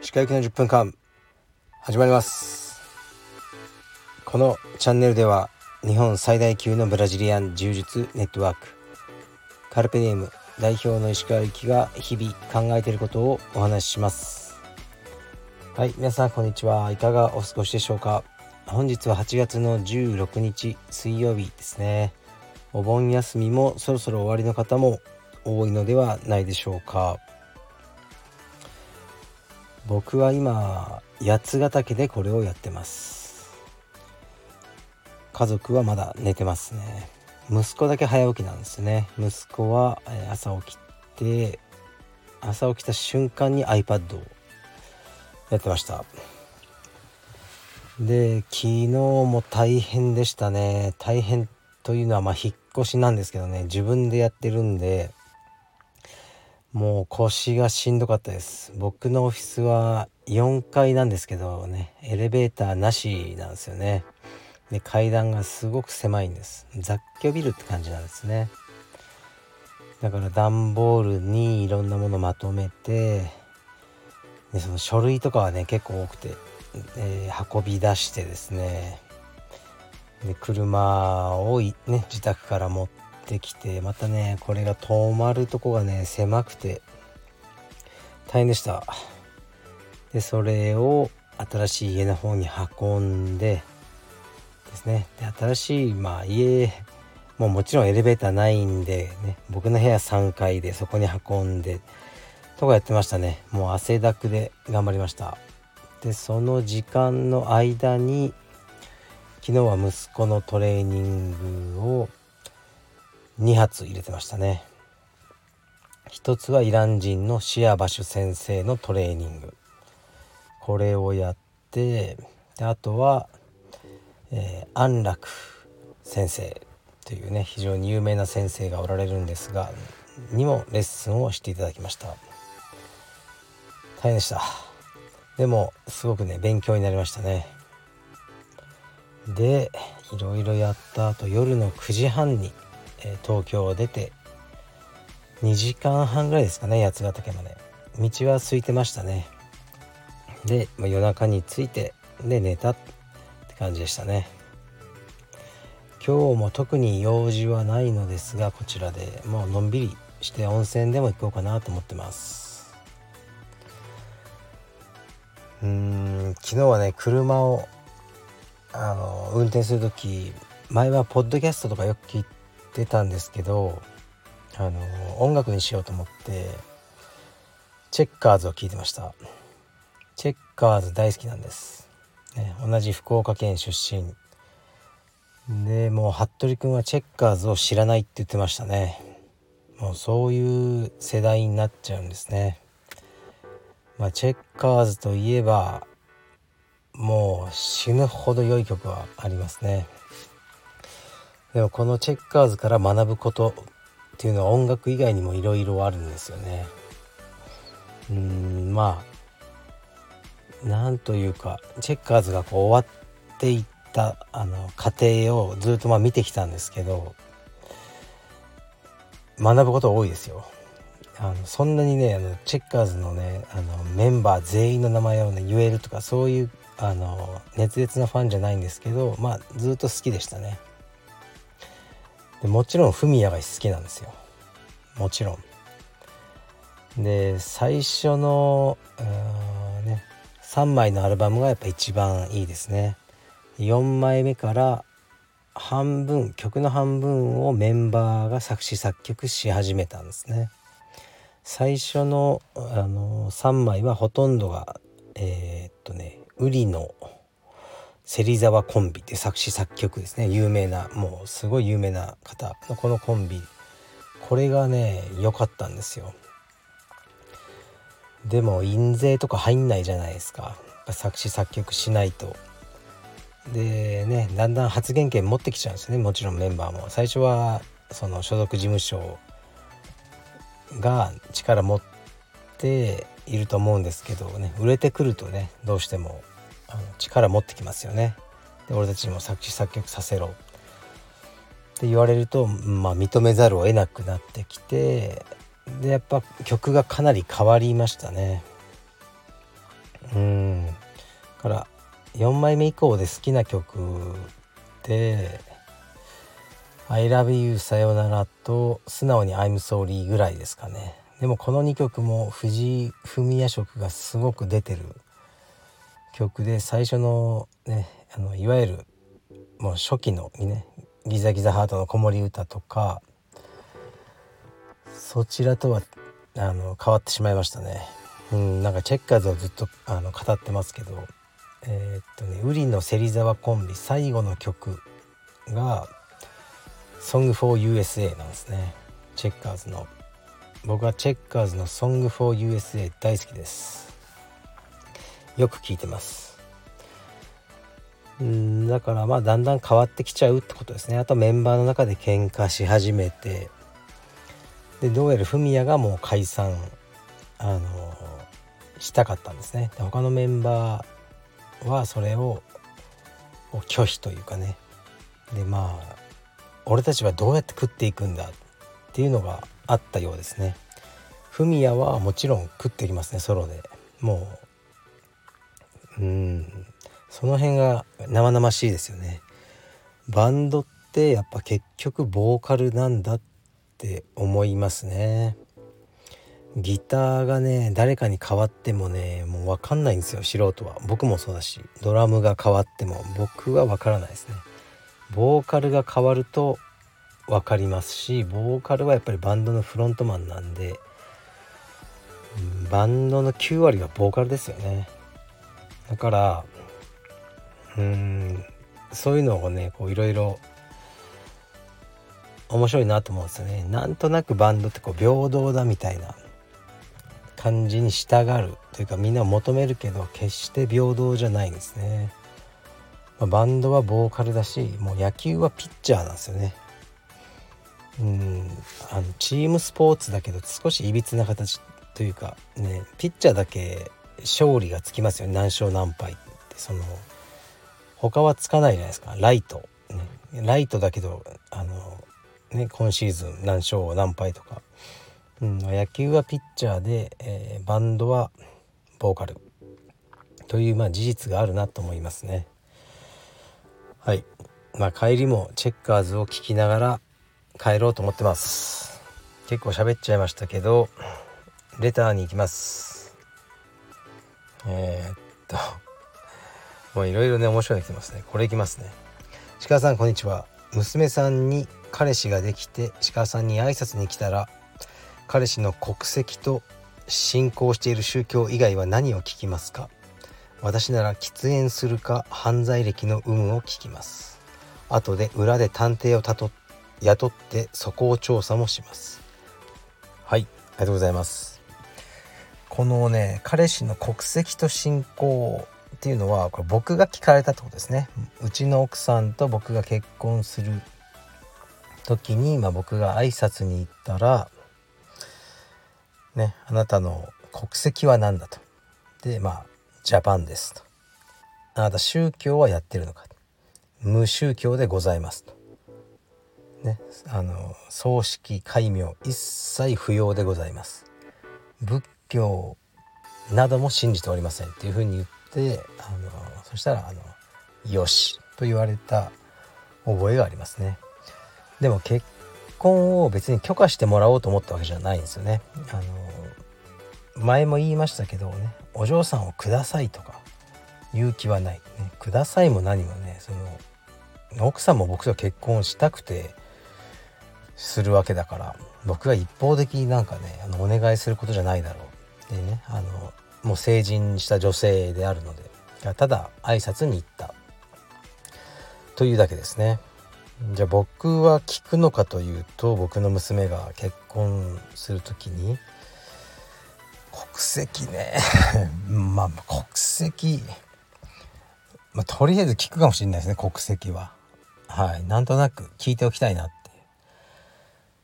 歯科行きの10分間始まります。このチャンネルでは日本最大級のブラジリアン柔術ネットワークカルペディウム代表の石川行きが日々考えていることをお話しします。はい皆さんこんにちは。いかがお過ごしでしょうか。本日は8月の16日水曜日ですね。お盆休みもそろそろ終わりの方も多いのではないでしょうか。僕は今八ヶ岳でこれをやってます。家族はまだ寝てますね。息子だけ早起きなんですね。息子は朝起きて朝起きた瞬間に iPad をやってました。で昨日も大変でしたね。大変というのはまあ引っ越しなんですけどね自分でやってるんでもう腰がしんどかったです。僕のオフィスは4階なんですけどねエレベーターなしなんですよね。で階段がすごく狭いんです。雑居ビルって感じなんですね。だから段ボールにいろんなものまとめてでその書類とかはね結構多くて、えー、運び出してですねで車をね自宅から持ってきてまたねこれが止まるとこがね狭くて大変でした。でそれを新しい家の方に運んでですね。で新しいまあ家もうもちろんエレベーターないんでね僕の部屋3階でそこに運んでとかやってましたね。もう汗だくで頑張りました。でその時間の間に昨日は息子のトレーニングを2発入れてましたね。一つはイラン人のシアバシュ先生のトレーニング。これをやってであとは、えー、安楽先生というね非常に有名な先生がおられるんですがにもレッスンをしていただきました。大変でした。でもすごくね勉強になりましたね。でいろいろやった後夜の9時半にえ東京を出て2時間半ぐらいですかね八ヶ岳まで。道は空いてましたね。で、まあ、夜中に着いてで寝たって感じでしたね。今日も特に用事はないのですがこちらでもうのんびりして温泉でも行こうかなと思ってます。うーん昨日はね車をあの運転する時前はポッドキャストとかよく聞いてたんですけどあの音楽にしようと思ってチェッカーズを聴いてました。チェッカーズ大好きなんです、ね、同じ福岡県出身。でもう服部君はチェッカーズを知らないって言ってましたね。もうそういう世代になっちゃうんですね。まあチェッカーズといえばもう死ぬほど良い曲はありますねでもこのチェッカーズから学ぶことっていうのは音楽以外にもいろいろあるんですよね。うんまあなんというかチェッカーズがこう終わっていったあの過程をずっとまあ見てきたんですけど学ぶこと多いですよ。あのそんなにねあのチェッカーズのねあのメンバー全員の名前をね言えるとかそういうあの熱烈なファンじゃないんですけどまあずっと好きでしたね。でもちろんフミヤが好きなんですよ。もちろん。で最初のね3枚のアルバムがやっぱ一番いいですね。4枚目から半分曲の半分をメンバーが作詞作曲し始めたんですね。最初のあの3枚はほとんどがえー、っとねウリの芹沢コンビって作詞作曲ですね。有名なもうすごい有名な方。のこのコンビこれがね良かったんですよ。でも印税とか入んないじゃないですか。作詞作曲しないと。でねだんだん発言権持ってきちゃうんですね。もちろんメンバーも。最初はその所属事務所が力持っていると思うんですけどね売れてくるとねどうしてもあの力持ってきますよね。で俺たちにも作詞作曲させろ。って言われると、まあ、認めざるを得なくなってきてでやっぱ曲がかなり変わりましたね。うん。から4枚目以降で好きな曲で「I love you さよなら」と素直に「I'm sorry」ぐらいですかね。でもこの2曲も藤井フミヤ色がすごく出てる曲で最初のねあのいわゆるもう初期のねギザギザハートの子守歌とかそちらとはあの変わってしまいましたね。うん、なんかチェッカーズをずっとあの語ってますけどえー、っとねウリの芹沢コンビ最後の曲が「Song for USA」なんですねチェッカーズの僕はチェッカーズの「Song for USA」大好きです。よく聴いてます。うんだからまあだんだん変わってきちゃうってことですね。あとメンバーの中で喧嘩し始めて。でどうやらフミヤがもう解散あのしたかったんですね。で他のメンバーはそれを拒否というかね。でまあ俺たちはどうやって食っていくんだっていうのがあったようですね。フミヤはもちろん食ってきますねソロで。もううん。その辺が生々しいですよね。バンドってやっぱ結局ボーカルなんだって思いますね。ギターがね誰かに変わってもねもう分かんないんですよ素人は。僕もそうだしドラムが変わっても僕は分からないですね。ボーカルが変わると分かりますしボーカルはやっぱりバンドのフロントマンなんでバンドの9割はボーカルですよね。だからうんそういうのをねこういろいろ面白いなと思うんですよね。なんとなくバンドってこう平等だみたいな感じに従うというかみんな求めるけど決して平等じゃないんですね、まあ、バンドはボーカルだしもう野球はピッチャーなんですよね。うんあのチームスポーツだけど少しいびつな形というかねピッチャーだけ勝利がつきますよね。何勝何敗ってその他はつかないじゃないですか。ライト、ね、ライトだけどあの、ね、今シーズン何勝何敗とか、うん、野球はピッチャーで、えー、バンドはボーカルという、まあ、事実があるなと思いますね。はい。まあ、帰りもチェッカーズを聞きながら帰ろうと思ってます。結構喋っちゃいましたけどレターに行きます。えー、っともういろいろね面白いの来てますね。これいきますね。鹿さんこんにちは。娘さんに彼氏ができて鹿さんに挨拶に来たら彼氏の国籍と信仰している宗教以外は何を聞きますか？私なら喫煙するか犯罪歴の有無を聞きます。後で裏で探偵をたと雇ってそこを調査もしますはいありがとうございますこのね彼氏の国籍と信仰っていうのはこれ僕が聞かれたってことですねうちの奥さんと僕が結婚する時に、まあ、僕が挨拶に行ったら「ねあなたの国籍は何だ?」と。でまあ「ジャパンです」と。あなた宗教はやってるのか無宗教でございますと。ね、あの葬式戒名一切不要でございます。仏教なども信じておりませんっていうふうに言ってあのそしたらあの「よし」と言われた覚えがありますね。でも結婚を別に許可してもらおうと思ったわけじゃないんですよね。あの前も言いましたけどねお嬢さんをくださいとか言う気はない、ね、くださいも何もねその奥さんも僕と結婚したくてするわけだから僕が一方的になんかねあのお願いすることじゃないだろう。でねあのもう成人した女性であるのでただ挨拶に行った。というだけですね。じゃあ僕は聞くのかというと僕の娘が結婚する時に国籍ね。まあ国籍。まあ、とりあえず聞くかもしれないですね国籍は。はい。なんとなく聞いておきたいな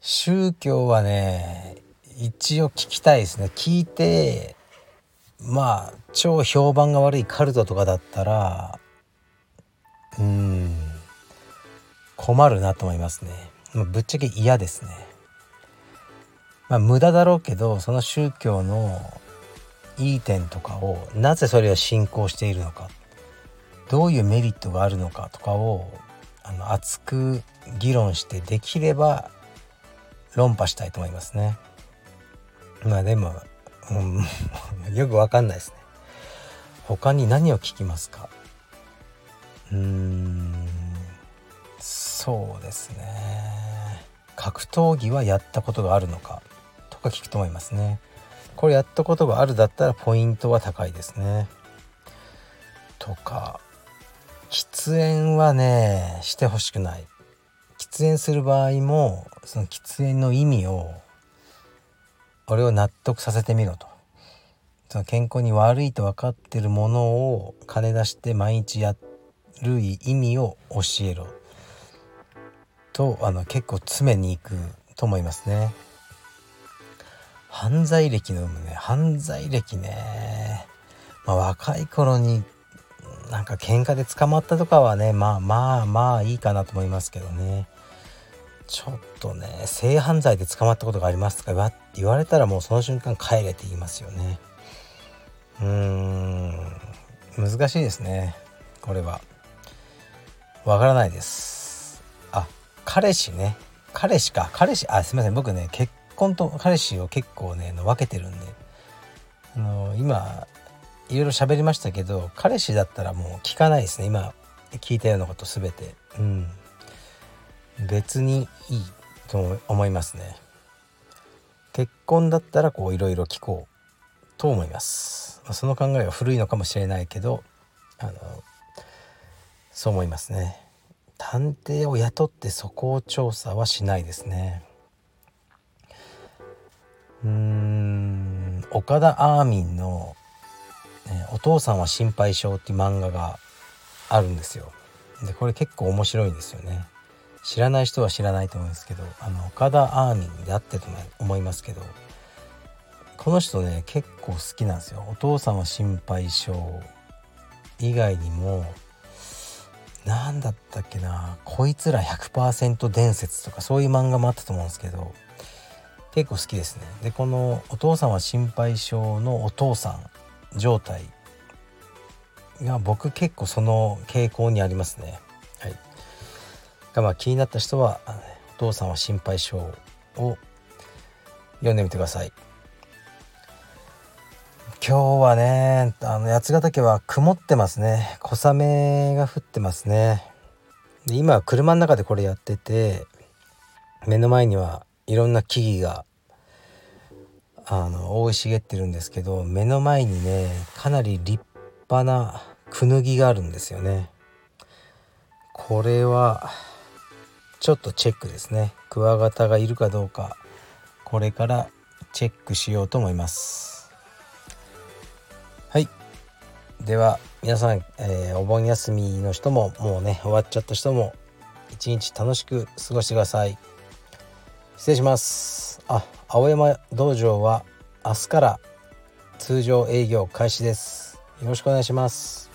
宗教はね一応聞きたいですね。聞いてまあ超評判が悪いカルトとかだったらうん困るなと思いますね。まあぶっちゃけ嫌ですね。まあ無駄だろうけどその宗教のいい点とかをなぜそれを信仰しているのかどういうメリットがあるのかとかをあの熱く議論してできれば論破したいと思いますね。まあでも、うん、よくわかんないですね。他に何を聞きますか？うーんそうですね格闘技はやったことがあるのか？とか聞くと思いますね。これやったことがあるだったらポイントは高いですね。とか喫煙はねしてほしくない喫煙する場合もその喫煙の意味を俺を納得させてみろと。その健康に悪いと分かってるものを金出して毎日やる意味を教えろ。とあの結構詰めに行くと思いますね。犯罪歴の有無ね。犯罪歴ね。まあ若い頃になんか喧嘩で捕まったとかはねまあまあまあいいかなと思いますけどね。ちょっとね性犯罪で捕まったことがありますとか言われたらもうその瞬間帰れって言いますよね。うーん。難しいですね。これは。わからないです。あ彼氏ね。彼氏か。彼氏あすいません。僕ね結婚と彼氏を結構ね分けてるんで。あの今いろいろ喋りましたけど彼氏だったらもう聞かないですね。今聞いたようなこと全て。うん。別にいいと思いますね結婚だったらこういろいろ聞こうと思いますその考えは古いのかもしれないけどあのそう思いますね探偵を雇ってそこを調査はしないですねうーん岡田アーミンのね「お父さんは心配性」っていう漫画があるんですよ。でこれ結構面白いんですよね。知らない人は知らないと思うんですけどあの岡田アーミンであってと思いますけどこの人ね結構好きなんですよ。お父さんは心配性以外にも何だったっけな「こいつら100%伝説」とかそういう漫画もあったと思うんですけど結構好きですね。でこの「お父さんは心配性」のお父さん状態が僕結構その傾向にありますね。がまあ気になった人は「お父さんは心配性」を読んでみてください。今日はねあの八ヶ岳は曇ってますね。小雨が降ってますね。で今車の中でこれやってて目の前にはいろんな木々があの生い茂ってるんですけど目の前にねかなり立派なクヌギがあるんですよね。これはちょっとチェックですね。クワガタがいるかどうかこれからチェックしようと思います。はい。では皆さん、えー、お盆休みの人ももうね終わっちゃった人も一日楽しく過ごしてください。失礼します。あ青山道場は明日から通常営業開始です。よろしくお願いします。